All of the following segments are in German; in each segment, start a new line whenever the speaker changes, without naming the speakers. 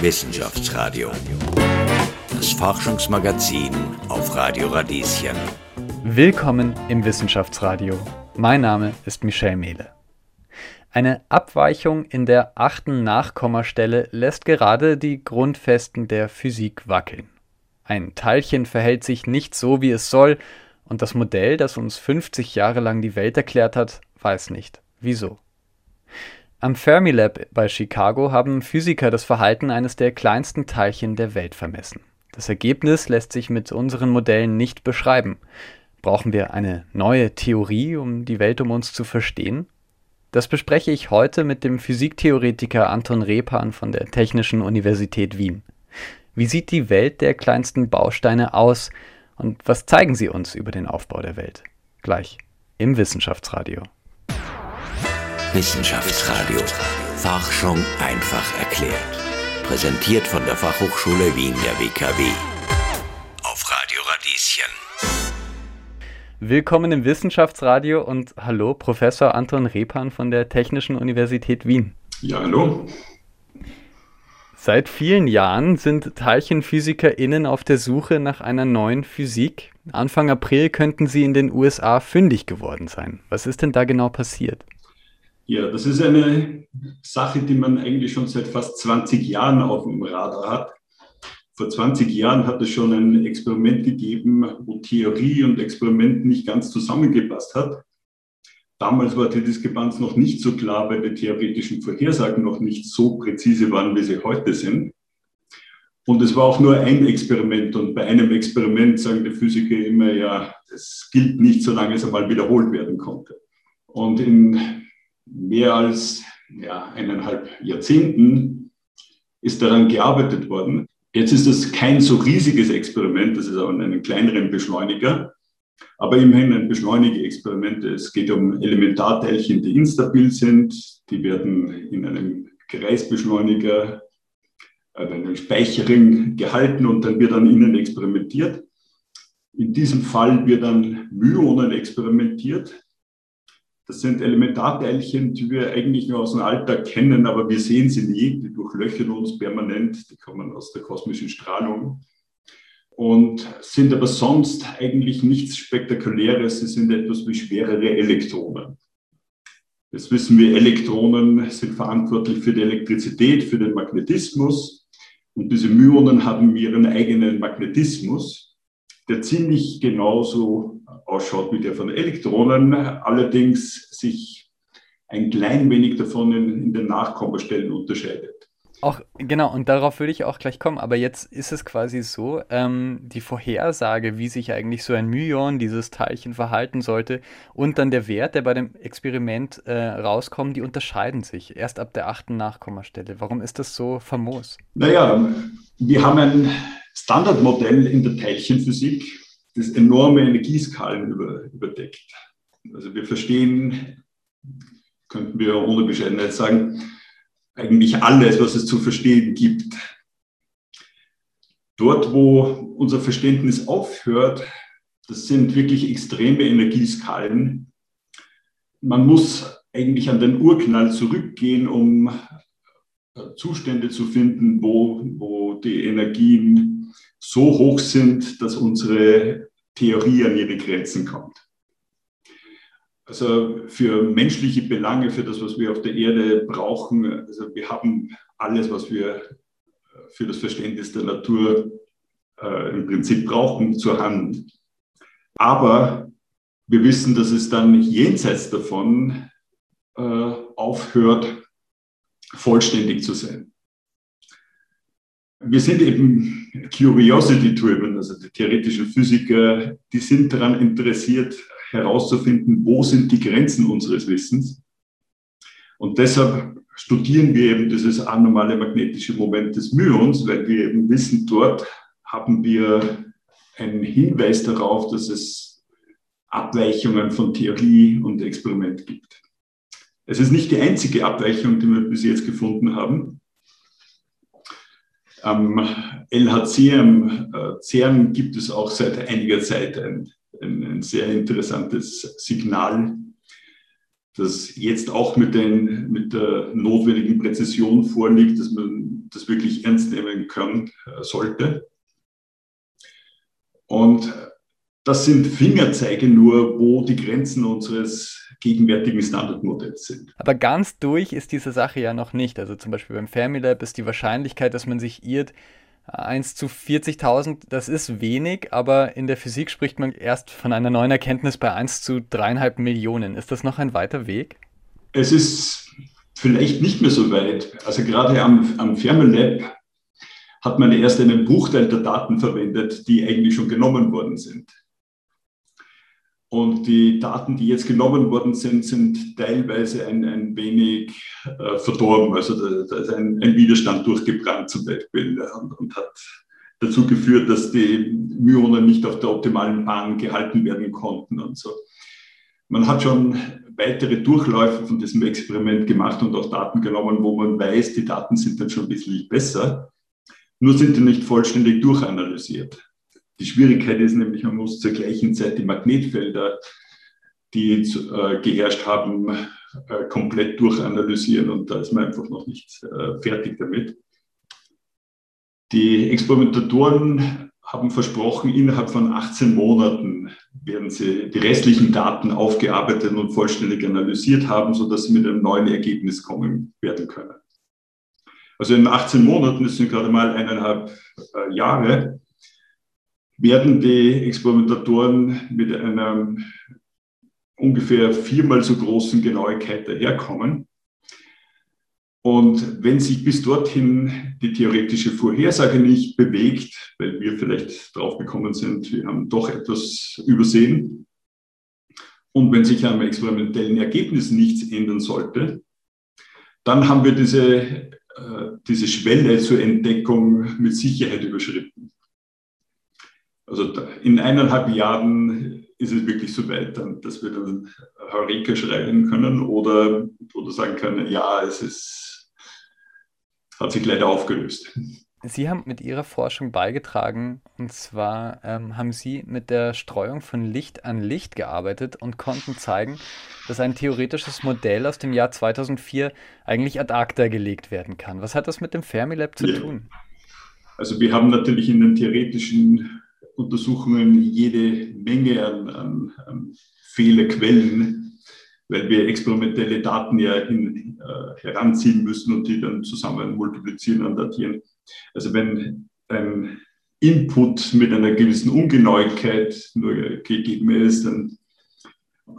Wissenschaftsradio. Das Forschungsmagazin auf Radio Radieschen.
Willkommen im Wissenschaftsradio. Mein Name ist Michel Mehle. Eine Abweichung in der achten Nachkommastelle lässt gerade die Grundfesten der Physik wackeln. Ein Teilchen verhält sich nicht so, wie es soll, und das Modell, das uns 50 Jahre lang die Welt erklärt hat, weiß nicht, wieso. Am Fermilab bei Chicago haben Physiker das Verhalten eines der kleinsten Teilchen der Welt vermessen. Das Ergebnis lässt sich mit unseren Modellen nicht beschreiben. Brauchen wir eine neue Theorie, um die Welt um uns zu verstehen? Das bespreche ich heute mit dem Physiktheoretiker Anton Repan von der Technischen Universität Wien. Wie sieht die Welt der kleinsten Bausteine aus und was zeigen sie uns über den Aufbau der Welt? Gleich im Wissenschaftsradio.
Wissenschaftsradio. Forschung einfach erklärt. Präsentiert von der Fachhochschule Wien der WKW. Auf Radio Radieschen.
Willkommen im Wissenschaftsradio und hallo, Professor Anton Repan von der Technischen Universität Wien.
Ja, hallo.
Seit vielen Jahren sind TeilchenphysikerInnen auf der Suche nach einer neuen Physik. Anfang April könnten sie in den USA fündig geworden sein. Was ist denn da genau passiert?
Ja, das ist eine Sache, die man eigentlich schon seit fast 20 Jahren auf dem Radar hat. Vor 20 Jahren hat es schon ein Experiment gegeben, wo Theorie und Experiment nicht ganz zusammengepasst hat. Damals war die Diskrepanz noch nicht so klar, weil die theoretischen Vorhersagen noch nicht so präzise waren, wie sie heute sind. Und es war auch nur ein Experiment. Und bei einem Experiment sagen die Physiker immer, ja, es gilt nicht, solange es einmal wiederholt werden konnte. Und in mehr als ja, eineinhalb Jahrzehnten ist daran gearbeitet worden. Jetzt ist das kein so riesiges Experiment, das ist auch in einem kleineren Beschleuniger, aber immerhin ein Beschleunigerexperiment. Es geht um Elementarteilchen, die instabil sind. Die werden in einem Kreisbeschleuniger, äh, einem Speicherring gehalten und dann wird an ihnen experimentiert. In diesem Fall wird an Myonen experimentiert. Das sind Elementarteilchen, die wir eigentlich nur aus dem Alltag kennen, aber wir sehen sie nie. Die durchlöchern uns permanent. Die kommen aus der kosmischen Strahlung und sind aber sonst eigentlich nichts Spektakuläres. Sie sind etwas wie schwerere Elektronen. Jetzt wissen wir, Elektronen sind verantwortlich für die Elektrizität, für den Magnetismus. Und diese Myonen haben ihren eigenen Magnetismus, der ziemlich genauso ausschaut wie der von Elektronen, allerdings sich ein klein wenig davon in, in den Nachkommastellen unterscheidet.
Auch genau, und darauf würde ich auch gleich kommen. Aber jetzt ist es quasi so, ähm, die Vorhersage, wie sich eigentlich so ein Myon, dieses Teilchen, verhalten sollte, und dann der Wert, der bei dem Experiment äh, rauskommt, die unterscheiden sich erst ab der achten Nachkommastelle. Warum ist das so famos?
Naja, wir haben ein Standardmodell in der Teilchenphysik, das enorme Energieskalen über, überdeckt. Also wir verstehen, könnten wir ohne Bescheidenheit sagen, eigentlich alles, was es zu verstehen gibt. Dort, wo unser Verständnis aufhört, das sind wirklich extreme Energieskalen. Man muss eigentlich an den Urknall zurückgehen, um äh, Zustände zu finden, wo, wo die Energien so hoch sind, dass unsere Theorie an ihre Grenzen kommt. Also für menschliche Belange, für das, was wir auf der Erde brauchen, also wir haben alles, was wir für das Verständnis der Natur äh, im Prinzip brauchen, zur Hand. Aber wir wissen, dass es dann jenseits davon äh, aufhört, vollständig zu sein wir sind eben curiosity-driven, also die theoretischen Physiker, die sind daran interessiert, herauszufinden, wo sind die Grenzen unseres Wissens. Und deshalb studieren wir eben dieses anormale magnetische Moment des Myons, weil wir eben wissen, dort haben wir einen Hinweis darauf, dass es Abweichungen von Theorie und Experiment gibt. Es ist nicht die einzige Abweichung, die wir bis jetzt gefunden haben. Am LHC, am äh, CERN, gibt es auch seit einiger Zeit ein, ein, ein sehr interessantes Signal, das jetzt auch mit, den, mit der notwendigen Präzision vorliegt, dass man das wirklich ernst nehmen können äh, sollte. Und das sind Fingerzeige nur, wo die Grenzen unseres gegenwärtigen Standardmodells sind.
Aber ganz durch ist diese Sache ja noch nicht. Also zum Beispiel beim Fermilab ist die Wahrscheinlichkeit, dass man sich irrt, 1 zu 40.000, das ist wenig, aber in der Physik spricht man erst von einer neuen Erkenntnis bei 1 zu dreieinhalb Millionen. Ist das noch ein weiter Weg?
Es ist vielleicht nicht mehr so weit. Also gerade am, am Fermilab hat man erst einen Bruchteil der Daten verwendet, die eigentlich schon genommen worden sind. Und die Daten, die jetzt genommen worden sind, sind teilweise ein, ein wenig äh, verdorben. Also da, da ist ein, ein, Widerstand durchgebrannt zum Beispiel und, und, hat dazu geführt, dass die Myonen nicht auf der optimalen Bahn gehalten werden konnten und so. Man hat schon weitere Durchläufe von diesem Experiment gemacht und auch Daten genommen, wo man weiß, die Daten sind dann schon wesentlich besser. Nur sind die nicht vollständig durchanalysiert. Die Schwierigkeit ist nämlich, man muss zur gleichen Zeit die Magnetfelder, die äh, geherrscht haben, äh, komplett durchanalysieren und da ist man einfach noch nicht äh, fertig damit. Die Experimentatoren haben versprochen, innerhalb von 18 Monaten werden sie die restlichen Daten aufgearbeitet und vollständig analysiert haben, sodass sie mit einem neuen Ergebnis kommen werden können. Also in 18 Monaten, das sind gerade mal eineinhalb äh, Jahre, werden die Experimentatoren mit einer ungefähr viermal so großen Genauigkeit daherkommen. Und wenn sich bis dorthin die theoretische Vorhersage nicht bewegt, weil wir vielleicht drauf gekommen sind, wir haben doch etwas übersehen, und wenn sich am experimentellen Ergebnis nichts ändern sollte, dann haben wir diese, äh, diese Schwelle zur Entdeckung mit Sicherheit überschritten. Also in eineinhalb Jahren ist es wirklich so weit, dass wir dann Heureka schreien können oder, oder sagen können, ja, es ist, hat sich leider aufgelöst.
Sie haben mit Ihrer Forschung beigetragen, und zwar ähm, haben Sie mit der Streuung von Licht an Licht gearbeitet und konnten zeigen, dass ein theoretisches Modell aus dem Jahr 2004 eigentlich ad acta gelegt werden kann. Was hat das mit dem Fermilab zu ja. tun?
Also wir haben natürlich in den theoretischen Untersuchungen jede Menge an, an, an Fehlerquellen, weil wir experimentelle Daten ja hin, äh, heranziehen müssen und die dann zusammen multiplizieren und datieren. Also wenn ein Input mit einer gewissen Ungenauigkeit nur gegeben ist, dann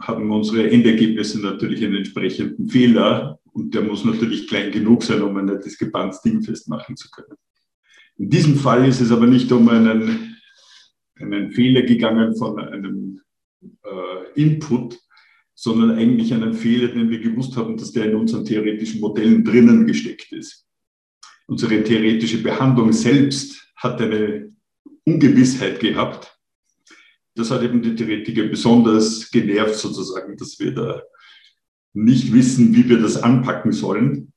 haben unsere Endergebnisse natürlich einen entsprechenden Fehler und der muss natürlich klein genug sein, um ein Diskrepanz dingfest machen zu können. In diesem Fall ist es aber nicht um einen einen Fehler gegangen von einem äh, Input, sondern eigentlich einen Fehler, den wir gewusst haben, dass der in unseren theoretischen Modellen drinnen gesteckt ist. Unsere theoretische Behandlung selbst hat eine Ungewissheit gehabt. Das hat eben die Theoretiker besonders genervt, sozusagen, dass wir da nicht wissen, wie wir das anpacken sollen.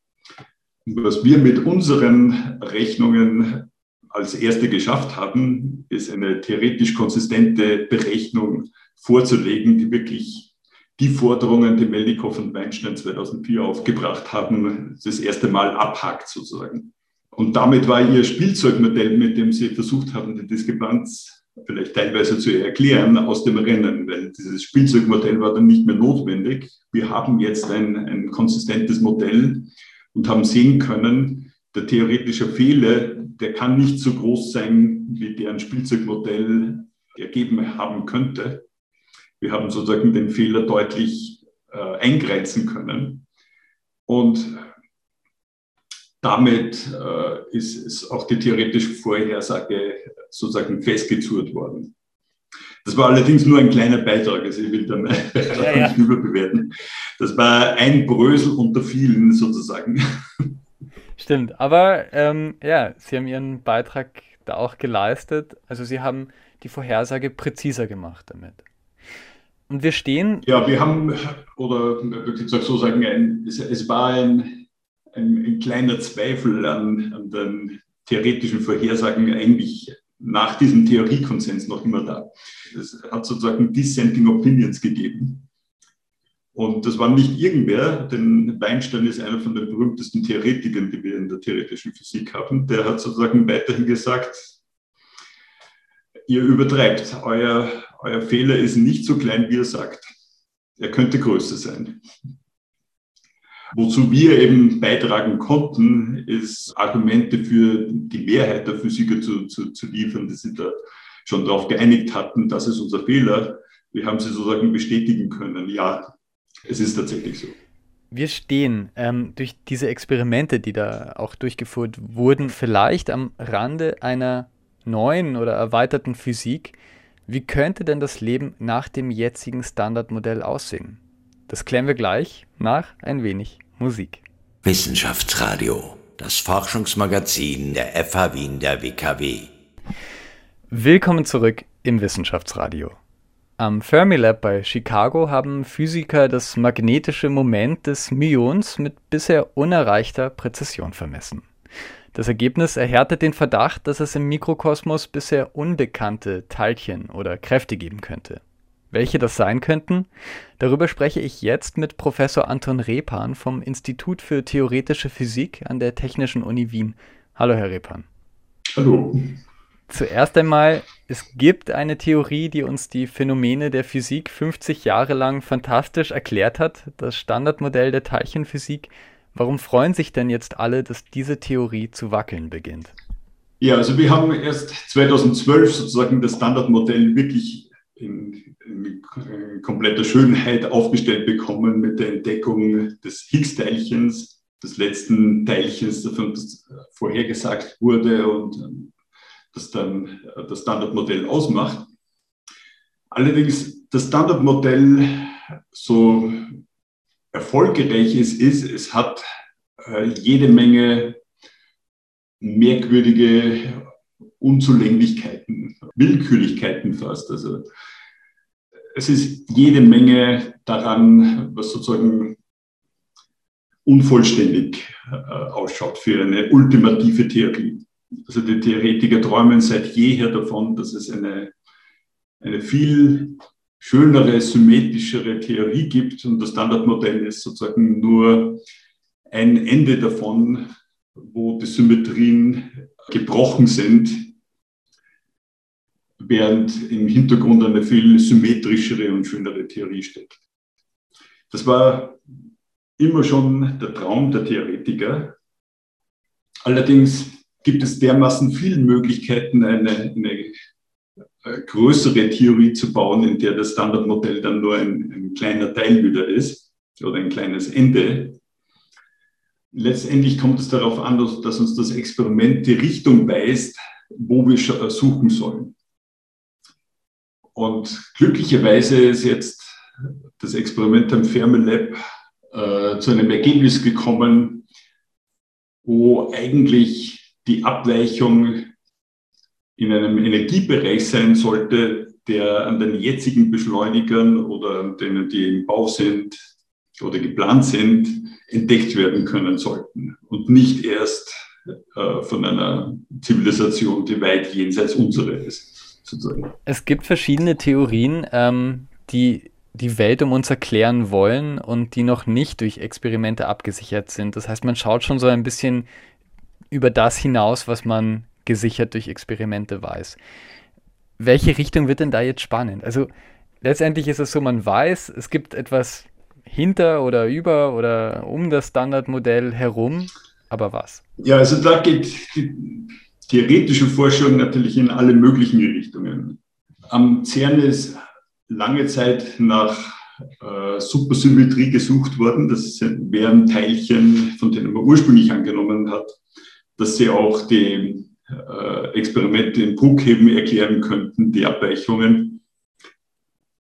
Was wir mit unseren Rechnungen als erste geschafft haben, ist eine theoretisch konsistente Berechnung vorzulegen, die wirklich die Forderungen, die Meldikow und Weinstein 2004 aufgebracht haben, das erste Mal abhakt sozusagen. Und damit war ihr Spielzeugmodell, mit dem sie versucht haben, die Diskrepanz vielleicht teilweise zu erklären, aus dem Rennen, weil dieses Spielzeugmodell war dann nicht mehr notwendig. Wir haben jetzt ein, ein konsistentes Modell und haben sehen können, der theoretische Fehler, der kann nicht so groß sein, wie der ein Spielzeugmodell ergeben haben könnte. Wir haben sozusagen den Fehler deutlich äh, eingrenzen können. Und damit äh, ist, ist, auch die theoretische Vorhersage sozusagen festgezurrt worden. Das war allerdings nur ein kleiner Beitrag, also ich will dann ja, ja. nicht überbewerten. Das war ein Brösel unter vielen sozusagen.
Stimmt, aber ähm, ja, Sie haben Ihren Beitrag da auch geleistet. Also Sie haben die Vorhersage präziser gemacht damit. Und wir stehen.
Ja, wir haben, oder wirklich so sagen, ein, es, es, war ein, ein, ein, kleiner Zweifel an, an den theoretischen Vorhersagen eigentlich nach diesem Theoriekonsens noch immer da. Es hat sozusagen Dissenting Opinions gegeben. Und das war nicht irgendwer, denn Weinstein ist einer von den berühmtesten Theoretikern, die wir in der theoretischen Physik haben. Der hat sozusagen weiterhin gesagt, ihr übertreibt, euer, euer Fehler ist nicht so klein, wie ihr sagt. Er könnte größer sein. Wozu wir eben beitragen konnten, ist Argumente für die Mehrheit der Physiker zu, zu, zu liefern, die sich da schon darauf geeinigt hatten, das ist unser Fehler. Wir haben sie sozusagen bestätigen können. Ja, es ist tatsächlich so.
Wir stehen ähm, durch diese Experimente, die da auch durchgeführt wurden, vielleicht am Rande einer neuen oder erweiterten Physik. Wie könnte denn das Leben nach dem jetzigen Standardmodell aussehen? Das klären wir gleich nach ein wenig Musik.
Wissenschaftsradio, das Forschungsmagazin der FH Wien der WKW.
Willkommen zurück im Wissenschaftsradio. Am Fermilab bei Chicago haben Physiker das magnetische Moment des Myons mit bisher unerreichter Präzision vermessen. Das Ergebnis erhärtet den Verdacht, dass es im Mikrokosmos bisher unbekannte Teilchen oder Kräfte geben könnte. Welche das sein könnten? Darüber spreche ich jetzt mit Professor Anton Repan vom Institut für Theoretische Physik an der Technischen Uni Wien. Hallo, Herr Repan.
Hallo.
Zuerst einmal, es gibt eine Theorie, die uns die Phänomene der Physik 50 Jahre lang fantastisch erklärt hat, das Standardmodell der Teilchenphysik. Warum freuen sich denn jetzt alle, dass diese Theorie zu wackeln beginnt?
Ja, also wir haben erst 2012 sozusagen das Standardmodell wirklich in, in, kompletter Schönheit aufgestellt bekommen mit der Entdeckung des Higgs-Teilchens, des letzten Teilchens, das vorhergesagt wurde und ähm, das dann das Standardmodell ausmacht. Allerdings das Standardmodell, so erfolgreich es ist, es hat äh, jede Menge merkwürdige Unzulänglichkeiten, Willkürlichkeiten fast. Also es ist jede Menge daran, was sozusagen unvollständig äh, ausschaut für eine ultimative Theorie. Also die Theoretiker träumen seit jeher davon, dass es eine, eine viel schönere, symmetrischere Theorie gibt und das Standardmodell ist sozusagen nur ein Ende davon, wo die Symmetrien gebrochen sind während im Hintergrund eine viel symmetrischere und schönere Theorie steckt. Das war immer schon der Traum der Theoretiker. Allerdings gibt es dermaßen viele Möglichkeiten, eine, eine äh, größere Theorie zu bauen, in der das Standardmodell dann nur ein, ein kleiner Teil wieder ist oder ein kleines Ende. Letztendlich kommt es darauf an, dass uns das Experiment die Richtung weist, wo wir suchen sollen. Und glücklicherweise ist jetzt das Experiment am Fermilab äh, zu einem Ergebnis gekommen, wo eigentlich die Abweichung in einem Energiebereich sein sollte, der an den jetzigen Beschleunigern oder an denen, die im Bau sind oder geplant sind, entdeckt werden können sollten und nicht erst äh, von einer Zivilisation, die weit jenseits unserer ist
sozusagen. Es gibt verschiedene Theorien, ähm, die die Welt um uns erklären wollen und die noch nicht durch Experimente abgesichert sind. Das heißt, man schaut schon so ein bisschen über das hinaus, was man gesichert durch Experimente weiß. Welche Richtung wird denn da jetzt spannend? Also letztendlich ist es so, man weiß, es gibt etwas hinter oder über oder um das Standardmodell herum, aber was?
Ja, also da geht die theoretische Forschung natürlich in alle möglichen Richtungen. Am CERN ist lange Zeit nach äh, Supersymmetrie gesucht worden. Das wären Teilchen, von denen man ursprünglich angenommen hat, dass sie auch die äh, Experimente in Bruchheben erklären könnten, die Abweichungen.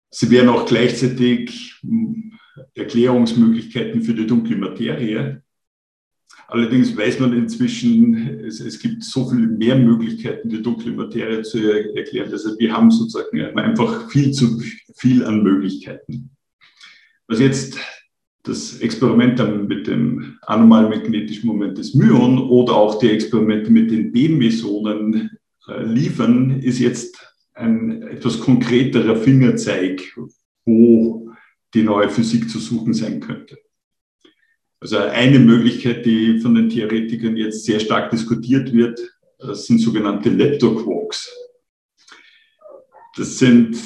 Sie wären auch gleichzeitig hm, Erklärungsmöglichkeiten für die dunkle Materie. Allerdings weiß man inzwischen, es, es, gibt so viele mehr Möglichkeiten, die dunkle Materie zu erklären. Also wir haben sozusagen einfach viel zu viel an Möglichkeiten. Was jetzt das Experiment mit dem anomalen magnetischen Moment des Myon oder auch die Experimente mit den B-Mesonen äh, liefern, ist jetzt ein etwas konkreterer Fingerzeig, wo die neue Physik zu suchen sein könnte. Also eine Möglichkeit, die von den Theoretikern jetzt sehr stark diskutiert wird, sind sogenannte Leptoquarks. Das sind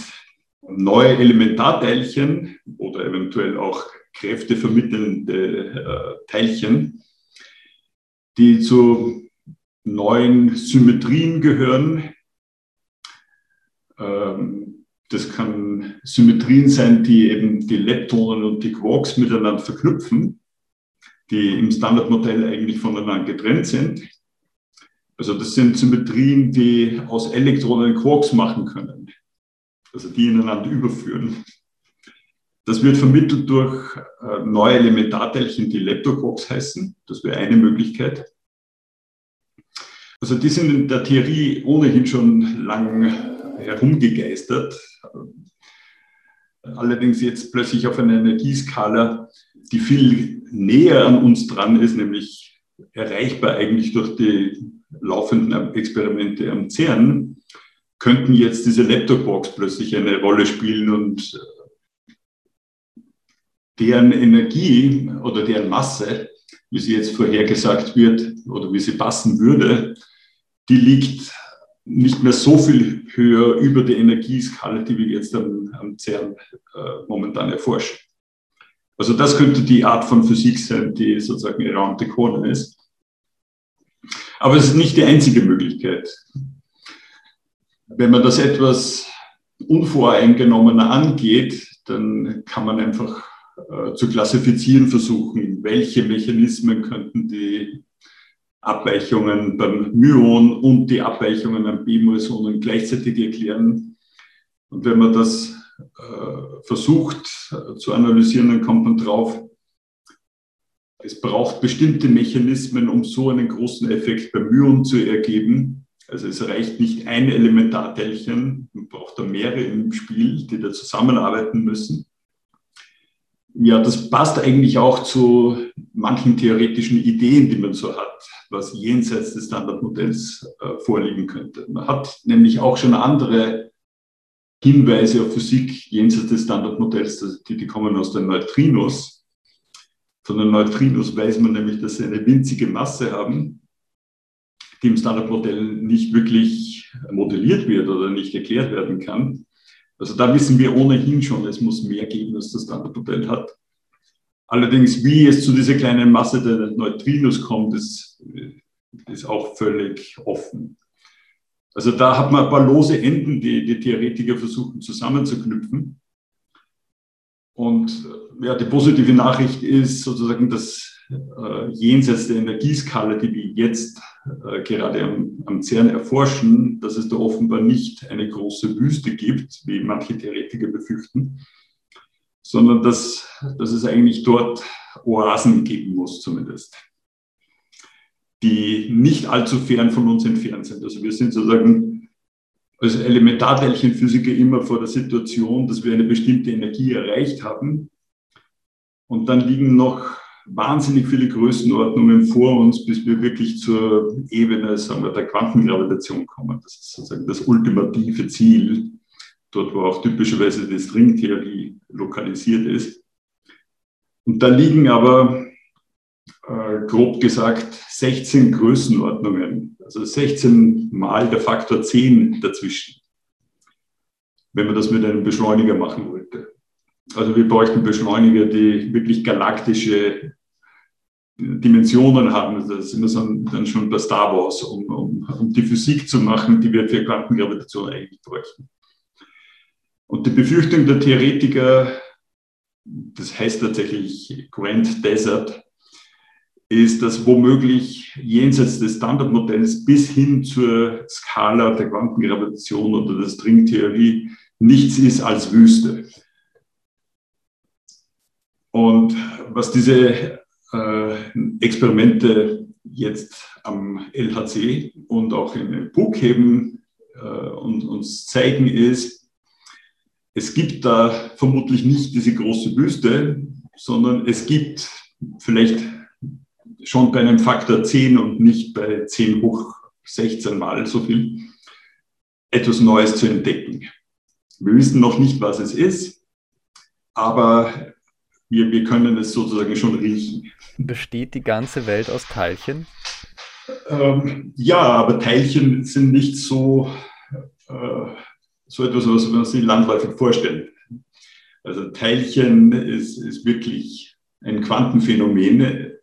neue Elementarteilchen oder eventuell auch kräftevermittelnde äh, Teilchen, die zu neuen Symmetrien gehören. Ähm, das kann Symmetrien sein, die eben die Leptonen und die Quarks miteinander verknüpfen, die im Standardmodell eigentlich voneinander getrennt sind. Also das sind Symmetrien, die aus Elektronen Quarks machen können, also die ineinander überführen. Das wird vermittelt durch äh, neue Elementarteilchen, die Leptoquarks heißen. Das wäre eine Möglichkeit. Also die sind in der Theorie ohnehin schon lang herumgegeistert. Allerdings jetzt plötzlich auf einer Energieskala, die viel näher an uns dran ist, nämlich erreichbar eigentlich durch die laufenden Experimente am CERN, könnten jetzt diese Laptop-Box plötzlich eine Rolle spielen und deren Energie oder deren Masse, wie sie jetzt vorhergesagt wird oder wie sie passen würde, die liegt nicht mehr so viel höher über der Energieskala, die wir jetzt am, am CERN äh, momentan erforschen. Also das könnte die Art von Physik sein, die sozusagen the corner ist. Aber es ist nicht die einzige Möglichkeit. Wenn man das etwas unvoreingenommener angeht, dann kann man einfach zu klassifizieren versuchen, welche Mechanismen könnten die Abweichungen beim Myon und die Abweichungen am B-Mesonen gleichzeitig erklären. Und wenn man das äh, versucht äh, zu analysieren, dann kommt man drauf, es braucht bestimmte Mechanismen, um so einen großen Effekt beim Myon zu ergeben. Also es reicht nicht ein Elementarteilchen, man braucht da mehrere im Spiel, die da zusammenarbeiten müssen. Ja, das passt eigentlich auch zu manchen theoretischen Ideen, die man so hat, was jenseits des Standardmodells äh, vorliegen könnte. Man hat nämlich auch schon andere Hinweise auf Physik jenseits des Standardmodells, die, die kommen aus den Neutrinos. Von den Neutrinos weiß man nämlich, dass sie eine winzige Masse haben, die im Standardmodell nicht wirklich modelliert wird oder nicht erklärt werden kann. Also da wissen wir ohnehin schon, es muss mehr geben, als das Standardmodell hat. Allerdings, wie es zu dieser kleinen Masse der Neutrinos kommt, ist, ist auch völlig offen. Also da hat man ein paar lose Enden, die die Theoretiker versuchen zusammenzuknüpfen. Und ja, die positive Nachricht ist sozusagen, dass äh, jenseits der Energieskala, die wir jetzt äh, gerade am, am CERN erforschen, dass es da offenbar nicht eine große Wüste gibt, wie manche Theoretiker befürchten, sondern dass, dass es eigentlich dort Oasen geben muss zumindest, die nicht allzu fern von uns entfernt sind. Also wir sind sozusagen als Elementarteilchenphysiker immer vor der Situation, dass wir eine bestimmte Energie erreicht haben und dann liegen noch wahnsinnig viele Größenordnungen vor uns, bis wir wirklich zur Ebene sagen wir, der Quantengravitation kommen. Das ist sozusagen das ultimative Ziel, dort wo auch typischerweise die Stringtheorie lokalisiert ist. Und da liegen aber, äh, grob gesagt, 16 Größenordnungen, also 16 mal der Faktor 10 dazwischen, wenn man das mit einem Beschleuniger machen wollte. Also wir bräuchten Beschleuniger, die wirklich galaktische Dimensionen haben. Das sind wir dann schon bei Star Wars, um, um, um die Physik zu machen, die wir für Quantengravitation eigentlich bräuchten. Und die Befürchtung der Theoretiker, das heißt tatsächlich Grand Desert, ist, dass womöglich jenseits des Standardmodells bis hin zur Skala der Quantengravitation oder der Stringtheorie nichts ist als Wüste. Und was diese äh, Experimente jetzt am LHC und auch in Buchheben äh, und uns zeigen, ist, es gibt da vermutlich nicht diese große Wüste, sondern es gibt vielleicht schon bei einem Faktor 10 und nicht bei 10 hoch 16 mal so viel etwas Neues zu entdecken. Wir wissen noch nicht, was es ist. aber wir, wir können es sozusagen schon riechen.
Besteht die ganze Welt aus Teilchen?
Ähm, ja, aber Teilchen sind nicht so, äh, so etwas, was man sich landläufig vorstellt. Also Teilchen ist, ist wirklich ein Quantenphänomen.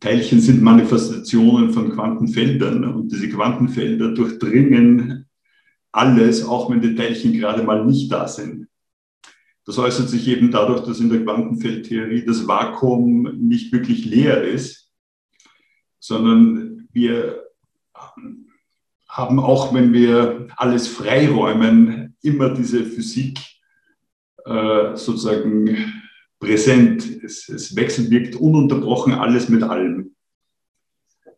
Teilchen sind Manifestationen von Quantenfeldern und diese Quantenfelder durchdringen alles, auch wenn die Teilchen gerade mal nicht da sind. Das äußert sich eben dadurch, dass in der Quantenfeldtheorie das Vakuum nicht wirklich leer ist, sondern wir haben auch, wenn wir alles freiräumen, immer diese Physik äh, sozusagen präsent. Es, es wechselwirkt ununterbrochen alles mit allem.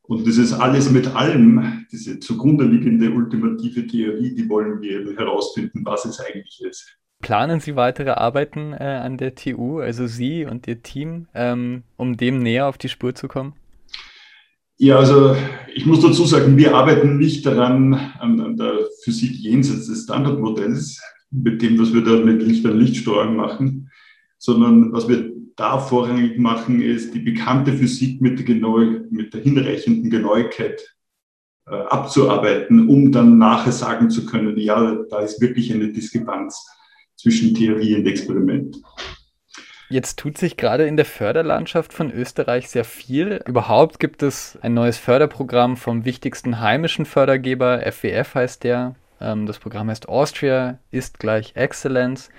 Und dieses alles mit allem, diese zugrunde liegende ultimative Theorie, die wollen wir herausfinden, was es eigentlich ist.
Planen Sie weitere Arbeiten äh, an der TU, also Sie und Ihr Team, ähm, um dem näher auf die Spur zu kommen?
Ja, also ich muss dazu sagen, wir arbeiten nicht daran, an, an der Physik jenseits des Standardmodells, mit dem, was wir da mit Licht an Lichtsteuerung machen, sondern was wir da vorrangig machen, ist die bekannte Physik mit der, genau, mit der hinreichenden Genauigkeit äh, abzuarbeiten, um dann nachher sagen zu können, ja, da ist wirklich eine Diskrepanz zwischen Theorie und Experiment.
Jetzt tut sich gerade in der Förderlandschaft von Österreich sehr viel. Überhaupt gibt es ein neues Förderprogramm vom wichtigsten heimischen Fördergeber, FWF heißt der. Ähm, das Programm heißt Austria ist gleich Excellence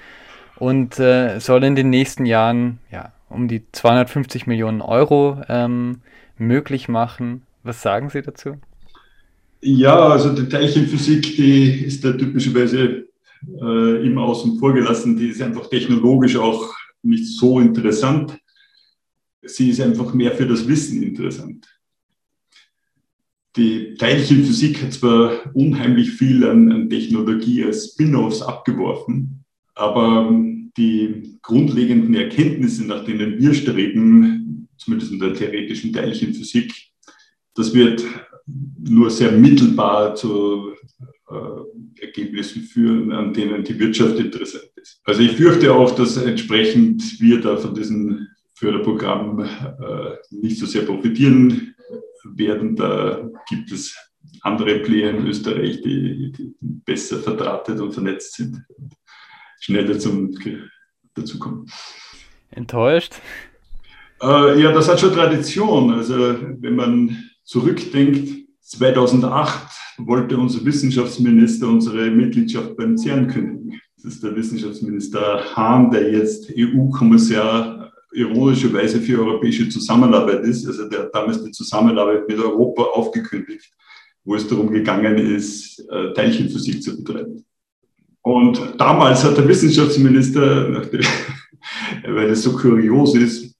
und äh, soll in den nächsten Jahren ja, um die 250 Millionen Euro ähm, möglich machen. Was sagen Sie dazu?
Ja, also die Teilchenphysik, die ist da typischerweise äh, immer außen vor gelassen. Die ist einfach technologisch auch nicht so interessant. Sie ist einfach mehr für das Wissen interessant. Die Teilchenphysik hat zwar unheimlich viel an, an Technologie als Spin-offs abgeworfen, aber ähm, die grundlegenden Erkenntnisse, nach denen wir streben, zumindest in der theoretischen Teilchenphysik, das wird nur sehr mittelbar zu äh, Ergebnissen führen, an denen die Wirtschaft interessant ist. Also ich fürchte auch, dass entsprechend wir da von diesem Förderprogramm äh, nicht so sehr profitieren werden. Da gibt es andere Player in Österreich, die, die besser verdrahtet und vernetzt sind, schneller zum dazu kommen.
Enttäuscht?
Äh, ja, das hat schon Tradition. Also wenn man zurückdenkt, 2008 wollte unser Wissenschaftsminister unsere Mitgliedschaft beim CERN kündigen. Das ist der Wissenschaftsminister Hahn, der jetzt EU-Kommissar ironischerweise für europäische Zusammenarbeit ist. Also der hat damals die Zusammenarbeit mit Europa aufgekündigt, wo es darum gegangen ist, äh, Teilchenphysik zu betreiben. Und damals hat der Wissenschaftsminister, weil es so kurios ist,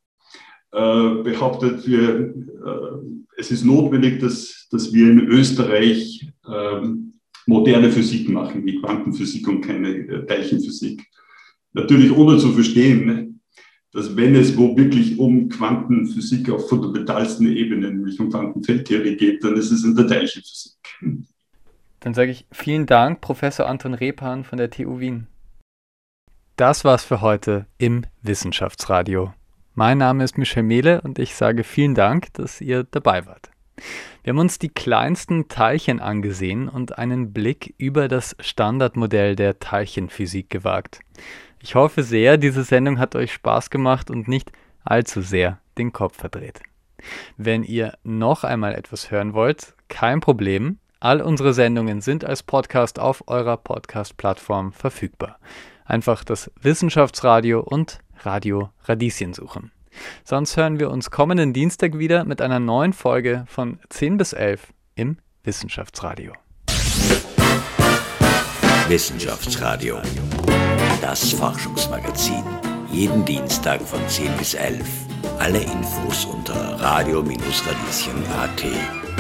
äh, behauptet, wir, äh, es ist notwendig, dass, dass wir in Österreich ähm, moderne Physik machen, wie Quantenphysik und keine äh, Teilchenphysik. Natürlich ohne zu verstehen, dass wenn es wo wirklich um Quantenphysik auf fundamentalsten Ebenen, nämlich um Quantenfeldtheorie geht, dann ist es in der Teilchenphysik.
Dann sage ich vielen Dank, Professor Anton Repan von der TU Wien. Das war's für heute im Wissenschaftsradio. Mein Name ist Michel Mehle und ich sage vielen Dank, dass ihr dabei wart. Wir haben uns die kleinsten Teilchen angesehen und einen Blick über das Standardmodell der Teilchenphysik gewagt. Ich hoffe sehr, diese Sendung hat euch Spaß gemacht und nicht allzu sehr den Kopf verdreht. Wenn ihr noch einmal etwas hören wollt, kein Problem. All unsere Sendungen sind als Podcast auf eurer Podcast-Plattform verfügbar. Einfach das Wissenschaftsradio und Radio Radieschen suchen. Sonst hören wir uns kommenden Dienstag wieder mit einer neuen Folge von 10 bis 11 im Wissenschaftsradio.
Wissenschaftsradio, das Forschungsmagazin. Jeden Dienstag von 10 bis 11. Alle Infos unter radio-radieschen.at.